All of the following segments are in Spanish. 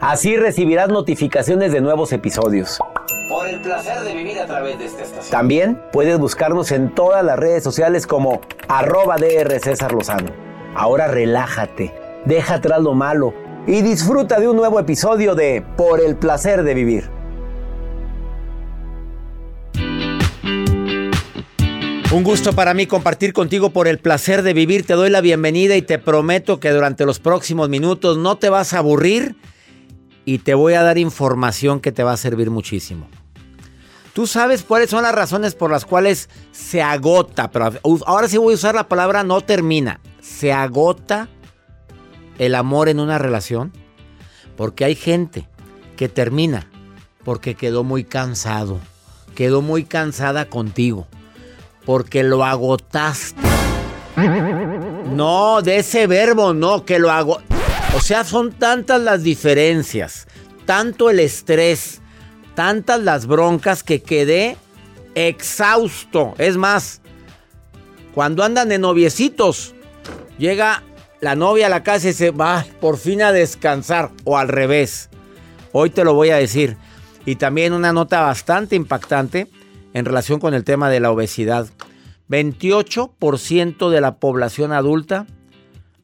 Así recibirás notificaciones de nuevos episodios. Por el placer de vivir a través de esta estación. También puedes buscarnos en todas las redes sociales como arroba DR César Lozano. Ahora relájate, deja atrás lo malo y disfruta de un nuevo episodio de Por el placer de vivir. Un gusto para mí compartir contigo por el placer de vivir. Te doy la bienvenida y te prometo que durante los próximos minutos no te vas a aburrir y te voy a dar información que te va a servir muchísimo. Tú sabes cuáles son las razones por las cuales se agota, pero ahora sí voy a usar la palabra no termina. Se agota el amor en una relación porque hay gente que termina porque quedó muy cansado, quedó muy cansada contigo porque lo agotaste. No, de ese verbo, no, que lo hago. O sea, son tantas las diferencias, tanto el estrés, tantas las broncas que quedé exhausto. Es más, cuando andan de noviecitos, llega la novia a la casa y se va por fin a descansar, o al revés. Hoy te lo voy a decir. Y también una nota bastante impactante en relación con el tema de la obesidad. 28% de la población adulta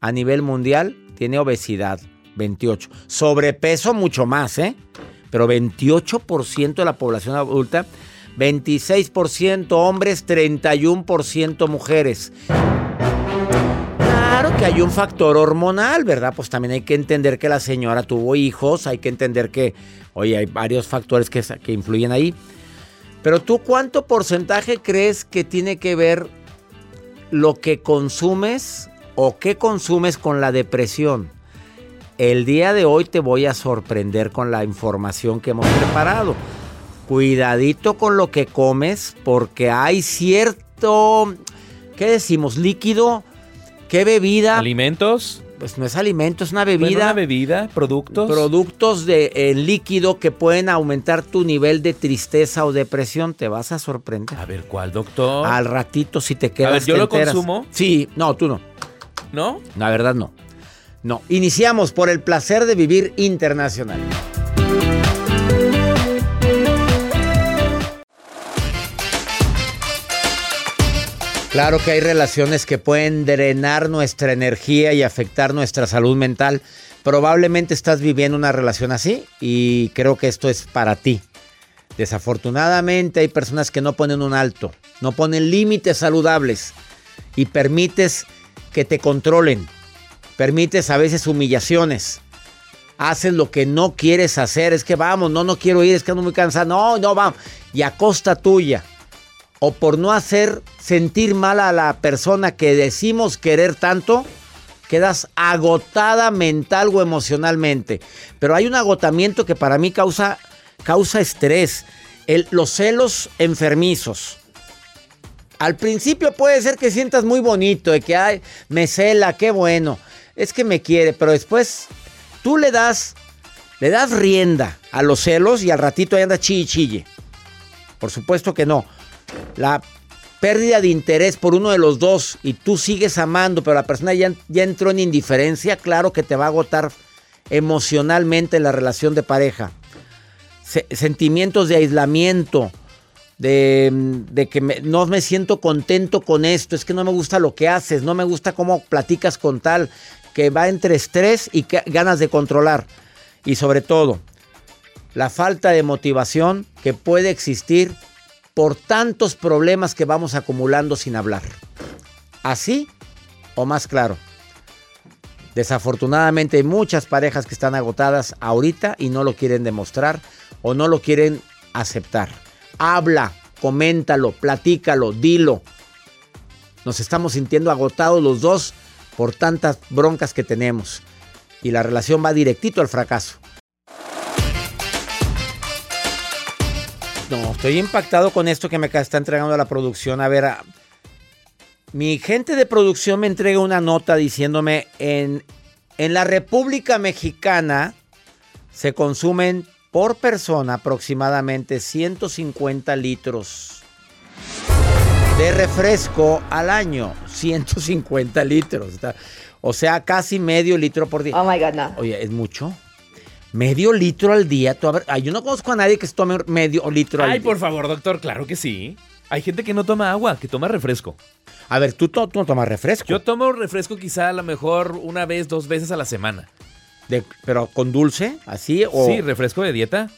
a nivel mundial tiene obesidad. 28. Sobrepeso mucho más, ¿eh? Pero 28% de la población adulta, 26% hombres, 31% mujeres. Claro que hay un factor hormonal, ¿verdad? Pues también hay que entender que la señora tuvo hijos, hay que entender que, oye, hay varios factores que, que influyen ahí. Pero tú, ¿cuánto porcentaje crees que tiene que ver lo que consumes o qué consumes con la depresión? El día de hoy te voy a sorprender con la información que hemos preparado. Cuidadito con lo que comes porque hay cierto, ¿qué decimos? Líquido, ¿qué bebida? ¿Alimentos? Pues no es alimento, es una bebida. Bueno, una bebida, productos. Productos de eh, líquido que pueden aumentar tu nivel de tristeza o depresión. Te vas a sorprender. A ver, ¿cuál, doctor? Al ratito, si te quedas. A ver, ¿yo te lo enteras. consumo? Sí, no, tú no. ¿No? La verdad, no. No. Iniciamos por el placer de vivir internacional. Claro que hay relaciones que pueden drenar nuestra energía y afectar nuestra salud mental. Probablemente estás viviendo una relación así y creo que esto es para ti. Desafortunadamente hay personas que no ponen un alto, no ponen límites saludables y permites que te controlen. Permites a veces humillaciones. Haces lo que no quieres hacer. Es que vamos, no, no quiero ir, es que ando muy cansado. No, no, vamos. Y a costa tuya o por no hacer sentir mal a la persona que decimos querer tanto, quedas agotada mental o emocionalmente. Pero hay un agotamiento que para mí causa, causa estrés. Los celos enfermizos. Al principio puede ser que sientas muy bonito, de que ay, me cela, qué bueno. Es que me quiere, pero después tú le das, le das rienda a los celos y al ratito ahí anda chille chille. Por supuesto que no. La pérdida de interés por uno de los dos y tú sigues amando, pero la persona ya, ya entró en indiferencia, claro que te va a agotar emocionalmente la relación de pareja. Se- sentimientos de aislamiento, de, que no me siento contento con esto, es que no me gusta lo que haces, no me gusta cómo platicas con tal, que va entre estrés y ganas de controlar. Y sobre todo, la falta de motivación que puede existir por tantos problemas que vamos acumulando sin hablar. Así o más claro. Desafortunadamente hay muchas parejas que están agotadas ahorita y no lo quieren demostrar o no lo quieren aceptar. Habla, coméntalo, platícalo, dilo. Nos estamos sintiendo agotados los dos por tantas broncas que tenemos. Y la relación va directito al fracaso. No, estoy impactado con esto que me está entregando la producción. A ver, mi gente de producción me entrega una nota diciéndome en, en la República Mexicana se consumen por persona aproximadamente 150 litros de refresco al año. 150 litros. O sea, casi medio litro por día. Oh my God, no. Oye, ¿es mucho? Medio litro al día. Tú, a ver, ay, yo no conozco a nadie que se tome medio litro al Ay, día. por favor, doctor, claro que sí. Hay gente que no toma agua, que toma refresco. A ver, tú, to- tú no tomas refresco. Yo tomo refresco quizá a lo mejor una vez, dos veces a la semana. De- pero con dulce, así o. Sí, refresco de dieta.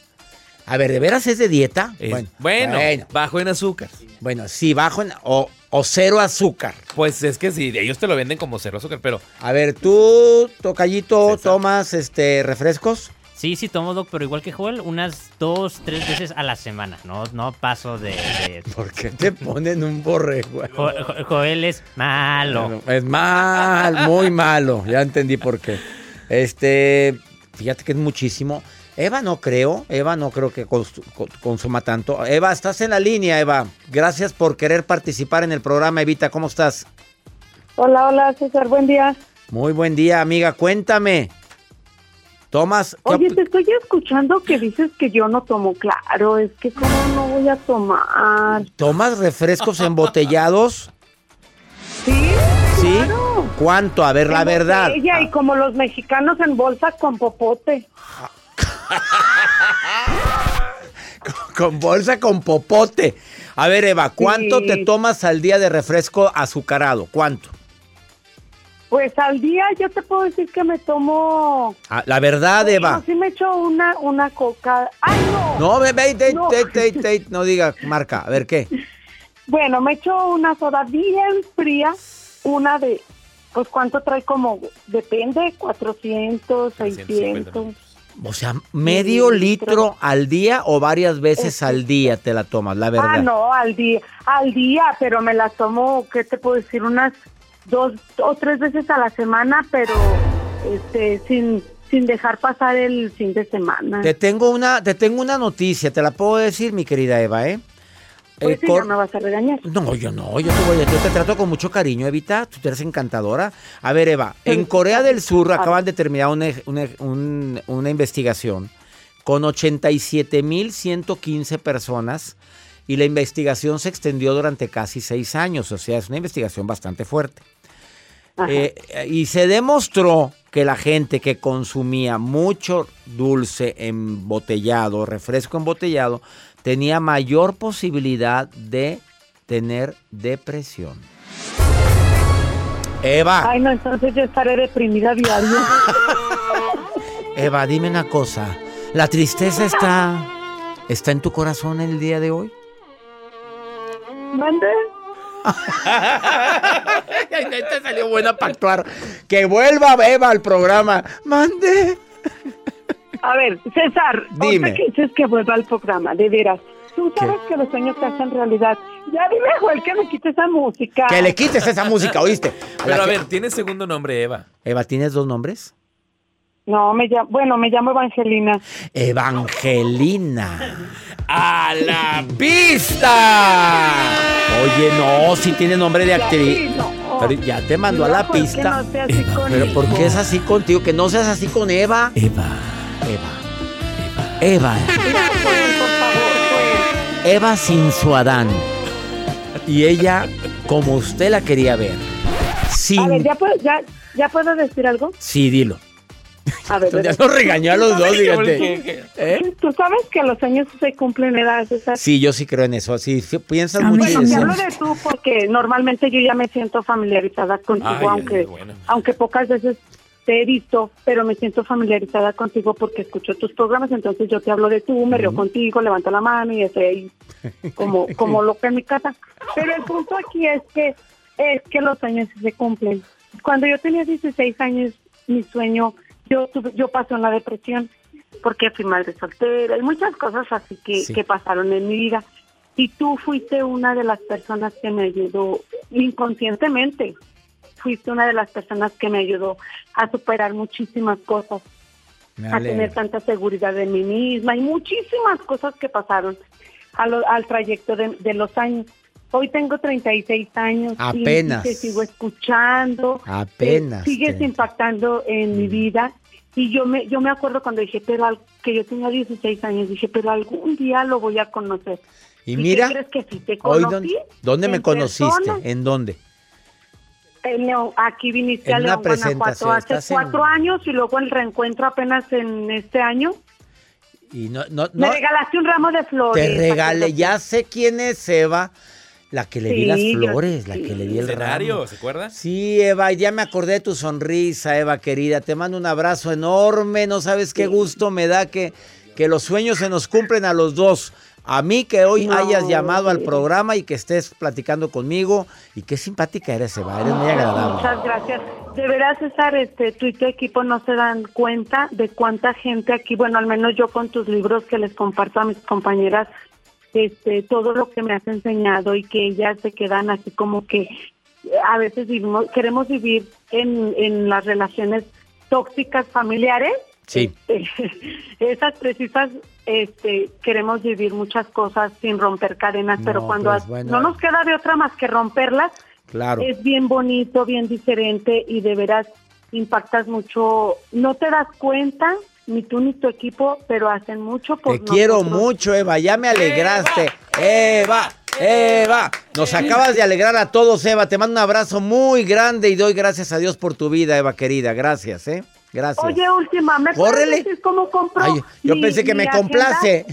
A ver, ¿de veras es de dieta? Es- bueno, bueno, bueno, bajo en azúcar. bueno, sí, bajo en. O, o cero azúcar. Pues es que sí, ellos te lo venden como cero azúcar, pero A ver, tú, Tocayito, César. tomas este refrescos. Sí, sí tomo, Doc, pero igual que Joel, unas dos, tres veces a la semana. No, no paso de... de- ¿Por qué te ponen un borrego? Jo- Jo- Joel es malo. Es mal, muy malo. Ya entendí por qué. Este, fíjate que es muchísimo. Eva no creo, Eva no creo que cons- co- consuma tanto. Eva, estás en la línea, Eva. Gracias por querer participar en el programa, Evita. ¿Cómo estás? Hola, hola, César, buen día. Muy buen día, amiga. Cuéntame. Tomas. ¿qué Oye, te estoy escuchando que dices que yo no tomo. Claro, es que cómo no voy a tomar. ¿Tomas refrescos embotellados? ¿Sí? ¿Sí? Claro. ¿Cuánto? A ver, la En verdad. botella y como los mexicanos en bolsa con popote. Con bolsa con popote. A ver, Eva, ¿cuánto Sí. te tomas al día de refresco azucarado? ¿Cuánto? Pues al día yo te puedo decir que me tomo. Ah, La verdad, Eva. No, sí me echo una, una coca. ¡Ay, no! No, ve, te- No. no diga marca. A ver, ¿qué? Bueno, me echo una soda bien fría. Una de. Pues cuánto trae como. Depende, 400, 350 600. O sea, medio Sí, litro al día o varias veces al día te la tomas, la verdad. Ah, no, al día, al día, pero me las tomo, ¿qué te puedo decir? Unas dos o tres veces a la semana, pero este, sin, sin dejar pasar el fin de semana. Te tengo una, te tengo una noticia, te la puedo decir, mi querida Eva, ¿eh? Pues Eh, cor- ya me vas a regañar. No, yo no, yo te, voy, yo te trato con mucho cariño, Evita. Tú eres encantadora. A ver, Eva, en Pero- Corea del Sur A acaban de terminar una, una- un- una investigación con 87.115 personas y la investigación se extendió durante casi seis años. O sea, es una investigación bastante fuerte. Eh, y se demostró que la gente que consumía mucho dulce embotellado, refresco embotellado, tenía mayor posibilidad de tener depresión. Eva, Ay, no, entonces yo estaré deprimida diario. Eva, dime una cosa. ¿La tristeza está, está en tu corazón el día de hoy? ¿Mande? Neta salió buena para actuar. Que vuelva Eva al programa. Mande. A ver, César, Dime. que dices que vuelva al programa, de veras. Tú sabes que los sueños se hacen realidad. Ya dime, Joel, que me quite esa música. Que le quites esa música, ¿oíste? Pero La a que- ver, tiene segundo nombre, Eva. Eva, ¿tienes dos nombres? No, me llamo, bueno, me llamo Evangelina. Evangelina. ¡A la pista! Oye, no, si tiene nombre de actriz. Sí, no. Pero ya te mandó a la pues, pista. no sea así Pero ¿por qué es así contigo? Que no seas así con Eva. Eva. Eva. Eva. Favor, Joel. Eva sin su Adán. y ella como usted la quería ver. Sin... A ver, ¿ya puedo, ya, ¿ya puedo decir algo? Sí, dilo. A ver, Ya verás. nos regañó a los dos, fíjate. Porque- ¿Eh? Tú sabes que los años se cumplen edades, César. Sí, yo sí creo en eso. Sí, sí, piensas mucho. Bueno, en eso. hablo de tú porque normalmente yo ya me siento familiarizada contigo, Ay, aunque, bueno. aunque pocas veces te he visto, pero me siento familiarizada contigo porque escucho tus programas, entonces yo te hablo de tú, me río contigo, levanto la mano y estoy ahí como, como loca en mi casa. Pero el punto aquí es que es que los años sí se cumplen. Cuando yo tenía 16 años, mi sueño, yo tuve, yo pasé en la depresión porque fui madre soltera y muchas cosas así que, Sí. que pasaron en mi vida. Y tú fuiste una de las personas que me ayudó inconscientemente. Fuiste una de las personas que me ayudó a superar muchísimas cosas, a tener tanta seguridad de mí misma y muchísimas cosas que pasaron al trayecto de, de los años. Hoy tengo 36 años Apenas. y te sigo escuchando. Apenas te sigues impactando en mi vida. Y yo me yo me acuerdo cuando dije, pero al- que yo tenía 16 años, dije, pero algún día lo voy a conocer. Y ¿Y mira, qué crees que sí te hoy conocí? dónde, ¿dónde me conociste? ¿En dónde? En León, aquí viniste En a León, Guanajuato hace en- cuatro años y luego el reencuentro apenas en este año. Y no, no, Me no regalaste un ramo de flores. te regalé, ya sé quién es Eva, la que le di las Sí, yo- flores, la que le di el escenario, ramo. ¿se acuerda? Sí, Eva, ya me acordé de tu sonrisa, Eva querida. Te mando un abrazo enorme. No sabes qué gusto me da que, que los sueños se nos cumplen a los dos. A mí que hoy No, hayas llamado al sí. programa y que estés platicando conmigo. Y qué simpática eres, Eva. Eres muy agradable. Muchas gracias. De veras, César, este, tú y tu equipo no se dan cuenta de cuánta gente aquí, bueno, al menos yo con tus libros que les comparto a mis compañeras, este, todo lo que me has enseñado y que ellas se quedan así como que a veces vivimos, queremos vivir en, en las relaciones tóxicas familiares. Sí. Este, esas precisas, este, queremos vivir muchas cosas sin romper cadenas, pero cuando pues, bueno. no nos queda de otra más que romperlas, Claro. es bien bonito, bien diferente y de veras impactas mucho. No te das cuenta, ni tú ni tu equipo, pero hacen mucho por Te quiero nosotros. mucho, Eva. Ya me alegraste. Eva, Eva. Nos acabas de alegrar a todos, Eva. Te mando un abrazo muy grande y doy gracias a Dios por tu vida, Eva querida. Gracias, ¿eh? Gracias. Oye, última, ¿me Córrele. decir cómo compro? Ay, yo mi- pensé que me agenda? complace.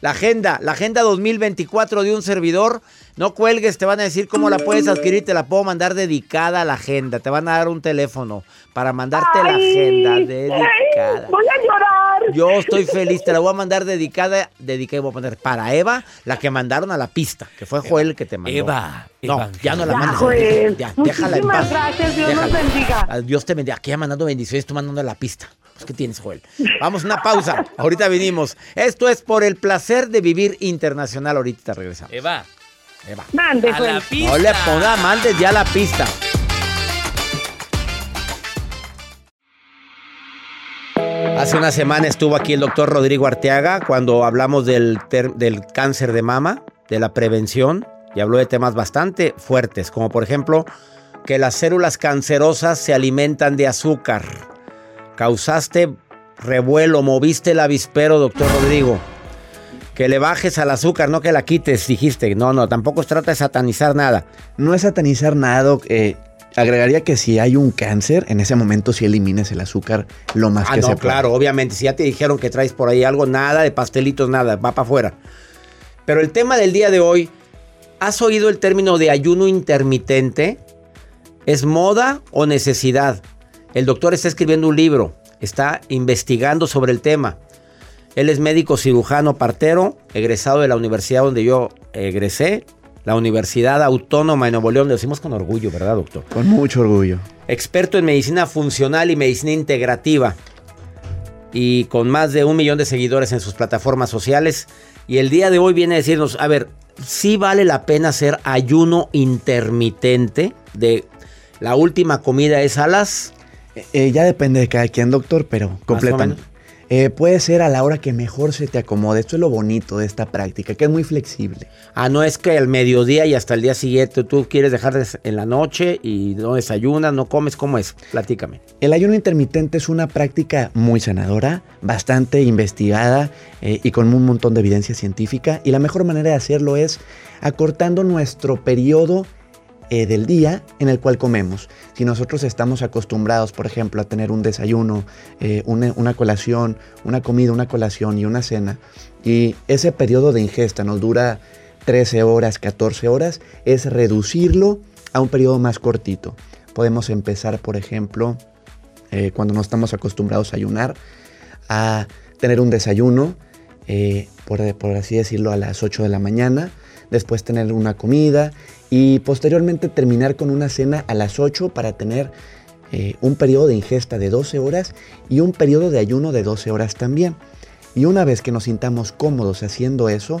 La agenda, la agenda 2024 de un servidor. No cuelgues, te van a decir cómo la puedes adquirir. Te la puedo mandar dedicada a la agenda. Te van a dar un teléfono para mandarte la Ay, agenda ay, dedicada. voy a llorar. Yo estoy feliz, te la voy a mandar dedicada, dedicada, voy a poner para Eva, la que mandaron a la pista, que fue Joel el que te mandó. Eva, No, ya no la Ya, mandes. Joel. Ya, déjala en Muchísimas paz. gracias, Dios nos Déjala. bendiga. Ah, Dios te bendiga. Aquí ya mandando bendiciones, tú mandando a la pista. Pues, ¿Qué tienes, Joel? Vamos, una pausa. Ahorita venimos. Esto es por el placer de vivir internacional. Ahorita regresamos. Eva, Eva. Mande, a la pista. No le ponga, mandes ya la pista. Hace una semana estuvo aquí el doctor Rodrigo Arteaga cuando hablamos del, del cáncer de mama, de la prevención, y habló de temas bastante fuertes, como por ejemplo que las células cancerosas se alimentan de azúcar. Causaste revuelo, moviste el avispero, doctor Rodrigo. Que le bajes al azúcar, no que la quites, dijiste. No, no, tampoco se trata de satanizar nada. No es satanizar nada. Eh, agregaría que si hay un cáncer, en ese momento sí elimines el azúcar lo más Ah, que no, se pueda. claro, obviamente. Si ya te dijeron que traes por ahí algo, nada de pastelitos, nada, va para afuera. Pero el tema del día de hoy, ¿has oído el término de ayuno intermitente? ¿Es moda o necesidad? El doctor está escribiendo un libro, está investigando sobre el tema. Él es médico cirujano partero, egresado de la universidad donde yo egresé, la Universidad Autónoma de Nuevo León. Lo decimos con orgullo, ¿verdad, doctor? Con mucho orgullo. experto en medicina funcional y medicina integrativa y con más de un millón de seguidores en sus plataformas sociales. Y el día de hoy viene a decirnos, a ver, sí vale la pena hacer ayuno intermitente de la última comida es a las... Eh, eh, ya depende de cada quien, doctor, pero completamente. Eh, puede ser a la hora que mejor se te acomode. Esto es lo bonito de esta práctica, que es muy flexible. Ah, no es que el mediodía y hasta el día siguiente tú quieres dejar en la noche y no desayunas, no comes, ¿cómo es? Platícame. El ayuno intermitente es una práctica muy sanadora, bastante investigada eh, y con un montón de evidencia científica. Y la mejor manera de hacerlo es acortando nuestro periodo eh, del día en el cual comemos. Si nosotros estamos acostumbrados, por ejemplo, a tener un desayuno, eh, una, colación, una comida, una colación y una cena, y ese periodo de ingesta nos dura 13 horas, 14 horas, es reducirlo a un periodo más cortito. Podemos empezar, por ejemplo, eh, cuando no estamos acostumbrados a ayunar, a tener un desayuno, por, por así decirlo, a las 8 de la mañana, después tener una comida y posteriormente terminar con una cena a las 8 para tener eh, un periodo de ingesta de 12 horas y un periodo de ayuno de 12 horas también. Y una vez que nos sintamos cómodos haciendo eso,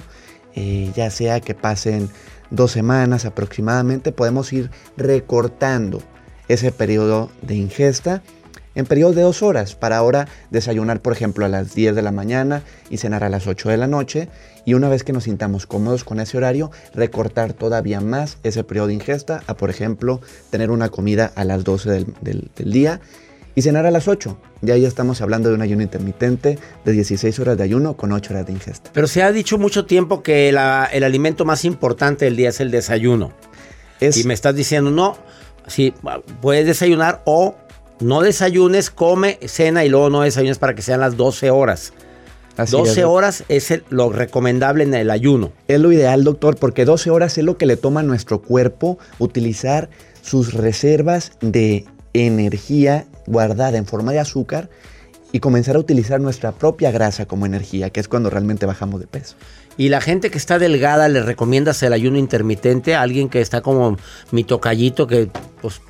eh, ya sea que pasen dos semanas aproximadamente, podemos ir recortando ese periodo de ingesta en periodos de dos horas para ahora desayunar, por ejemplo, a las 10 de la mañana y cenar a las 8 de la noche. Y una vez que nos sintamos cómodos con ese horario, recortar todavía más ese periodo de ingesta a, por ejemplo, tener una comida a las 12 del, del- del día y cenar a las 8. Ya ahí estamos hablando de un ayuno intermitente de 16 horas de ayuno con 8 horas de ingesta. Pero se ha dicho mucho tiempo que la- el alimento más importante del día es el desayuno. Es, Y me estás diciendo, no, sí, puedes desayunar o no desayunes, come, cena y luego no desayunes para que sean las 12 horas. así 12 es. horas es el- lo recomendable en el ayuno. Es lo ideal, doctor, porque 12 horas es lo que le toma a nuestro cuerpo utilizar sus reservas de energía guardada en forma de azúcar y comenzar a utilizar nuestra propia grasa como energía, que es cuando realmente bajamos de peso. Y la gente que está delgada, ¿le recomiendas el ayuno intermitente? A alguien que está como mi tocallito, que pues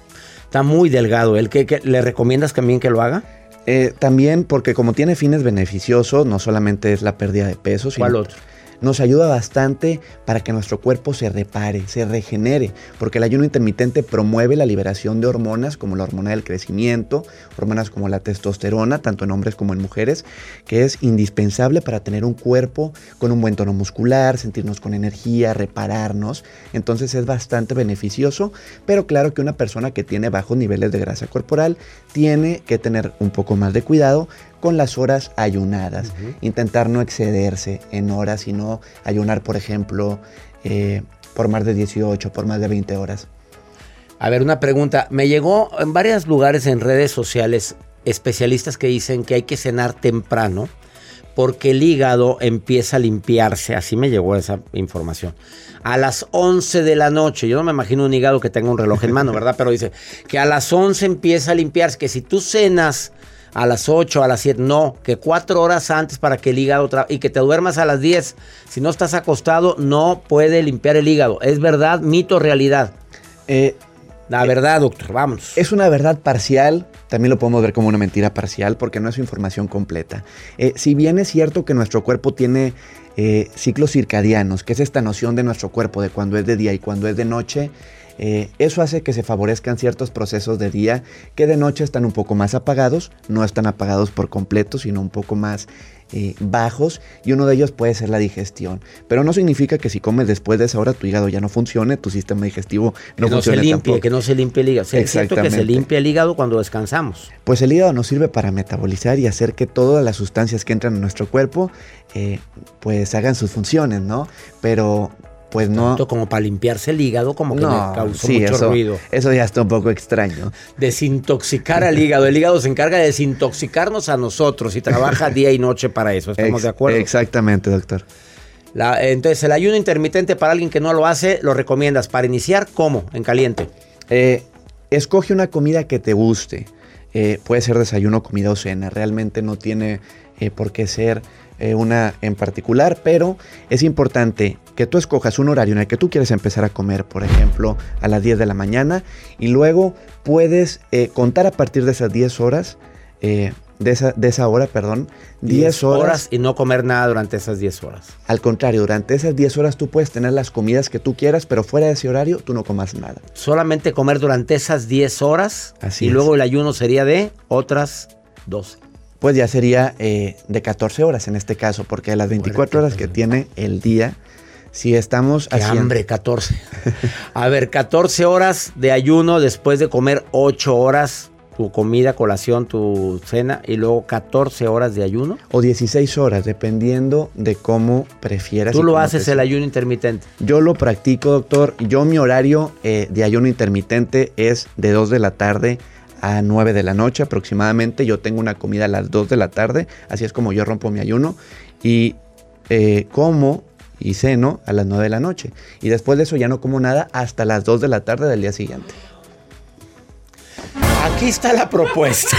está muy delgado. ¿El que, que- ¿Le recomiendas también que lo haga? Eh, también porque como tiene fines beneficiosos, no solamente es la pérdida de peso, sino ¿Cuál otro? Nos ayuda bastante para que nuestro cuerpo se repare, se regenere, porque el ayuno intermitente promueve la liberación de hormonas como la hormona del crecimiento, hormonas como la testosterona, tanto en hombres como en mujeres, que es indispensable para tener un cuerpo con un buen tono muscular, sentirnos con energía, repararnos. Entonces es bastante beneficioso, pero claro que una persona que tiene bajos niveles de grasa corporal tiene que tener un poco más de cuidado con las horas ayunadas. Intentar no excederse en horas y no ayunar, por ejemplo, eh, por más de 18, por más de 20 horas. A ver, una pregunta. Me llegó en varios lugares en redes sociales especialistas que dicen que hay que cenar temprano porque el hígado empieza a limpiarse. Así me llegó esa información. A las 11 de la noche. Yo no me imagino un hígado que tenga un reloj en mano, ¿verdad? Pero dice que a las 11 empieza a limpiarse. Que si tú cenas a las 8, a las 7, no. Que cuatro horas antes para que el hígado... y que te duermas a las 10. Si no estás acostado, no puede limpiar el hígado. ¿Es verdad, mito, realidad? Eh, La verdad, doctor, vámonos. Es una verdad parcial, también lo podemos ver como una mentira parcial porque no es información completa. Eh, si bien es cierto que nuestro cuerpo tiene eh, ciclos circadianos, que es esta noción de nuestro cuerpo de cuando es de día y cuando es de noche, eh, eso hace que se favorezcan ciertos procesos de día que de noche están un poco más apagados, no están apagados por completo, sino un poco más eh, bajos y uno de ellos puede ser la digestión. Pero no significa que si comes después de esa hora tu hígado ya no funcione, tu sistema digestivo no que no se funcione limpie, tampoco. que no se limpie el hígado. Es cierto que se Exactamente. limpia el hígado cuando descansamos. Pues el hígado nos sirve para metabolizar y hacer que todas las sustancias que entran en nuestro cuerpo eh, pues hagan sus funciones, ¿no? Pero pues no... Tanto como para limpiarse el hígado, como que me causó sí, mucho eso, ruido. eso ya está un poco extraño. Desintoxicar al hígado. El hígado se encarga de desintoxicarnos a nosotros y trabaja día y noche para eso. ¿Estamos Ex- de acuerdo? Exactamente, doctor. La- entonces, el ayuno intermitente para alguien que no lo hace, lo recomiendas. Para iniciar, ¿cómo? En caliente. Eh, escoge una comida que te guste. Eh, puede ser desayuno, comida o cena. Realmente no tiene eh, por qué ser una en particular, pero es importante que tú escojas un horario en el que tú quieres empezar a comer, por ejemplo, a las 10 de la mañana, y luego puedes eh, contar a partir de esas 10 horas, eh, de, esa, de esa hora, perdón, 10 horas y no comer nada durante esas 10 horas. Al contrario, durante esas 10 horas tú puedes tener las comidas que tú quieras, pero fuera de ese horario tú no comas nada. Solamente comer durante esas 10 horas Así y es. luego el ayuno sería de otras 12. pues ya sería eh, de 14 horas en este caso, porque las 24 horas que tiene el día, si estamos Qué haciendo... hambre, 14. A ver, 14 horas de ayuno después de comer 8 horas tu comida, colación, tu cena y luego 14 horas de ayuno. O 16 horas, dependiendo de cómo prefieras. Tú lo haces el ayuno intermitente. Yo lo practico, doctor. Yo mi horario eh, de ayuno intermitente es de 2 de la tarde a 9 de la noche aproximadamente. Yo tengo una comida a las 2 de la tarde, así es como yo rompo mi ayuno. Y eh, como y ceno a las 9 de la noche. Y después de eso ya no como nada hasta las 2 de la tarde del día siguiente. Aquí está la propuesta.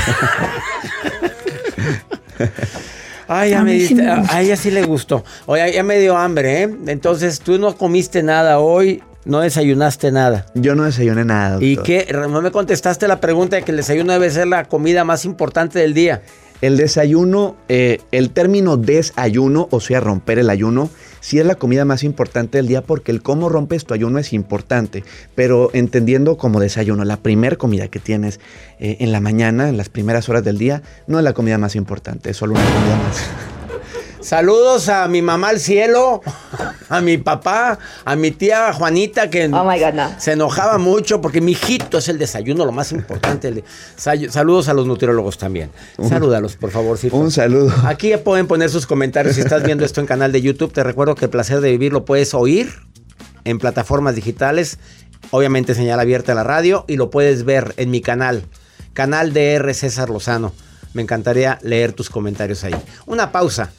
Ay, ya A me mí sí diste- me a- ella sí le gustó. Oye, ya me dio hambre, ¿eh? Entonces tú no comiste nada hoy, no desayunaste nada. Yo no desayuné nada. ¿Y qué? No me contestaste la pregunta de que el desayuno debe ser la comida más importante del día. El desayuno, eh, el término desayuno, o sea, romper el ayuno, sí es la comida más importante del día porque el cómo rompes tu ayuno es importante, pero entendiendo como desayuno, la primer comida que tienes eh, en la mañana, en las primeras horas del día, no es la comida más importante, es solo una comida más. Saludos a mi mamá al cielo, a mi papá, a mi tía Juanita que Oh my God, no. se enojaba mucho porque mi hijito es el desayuno, lo más importante. Saludos a los nutriólogos también. Salúdalos, por favor. sí. Un saludo. Aquí pueden poner sus comentarios si estás viendo esto en canal de YouTube. Te recuerdo que el placer de vivir lo puedes oír en plataformas digitales, obviamente señal abierta a la radio y lo puedes ver en mi canal, canal DR César Lozano. Me encantaría leer tus comentarios ahí. Una pausa.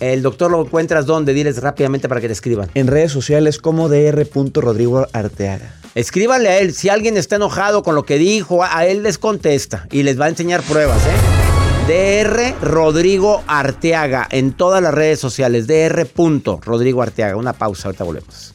El doctor lo encuentras donde, diles rápidamente para que te escriban. En redes sociales como dr. Arteaga. Escríbanle a él. Si alguien está enojado con lo que dijo, a él les contesta y les va a enseñar pruebas, ¿eh? DR Rodrigo Arteaga en todas las redes sociales. DR. Rodrigo Arteaga. Una pausa, ahorita volvemos.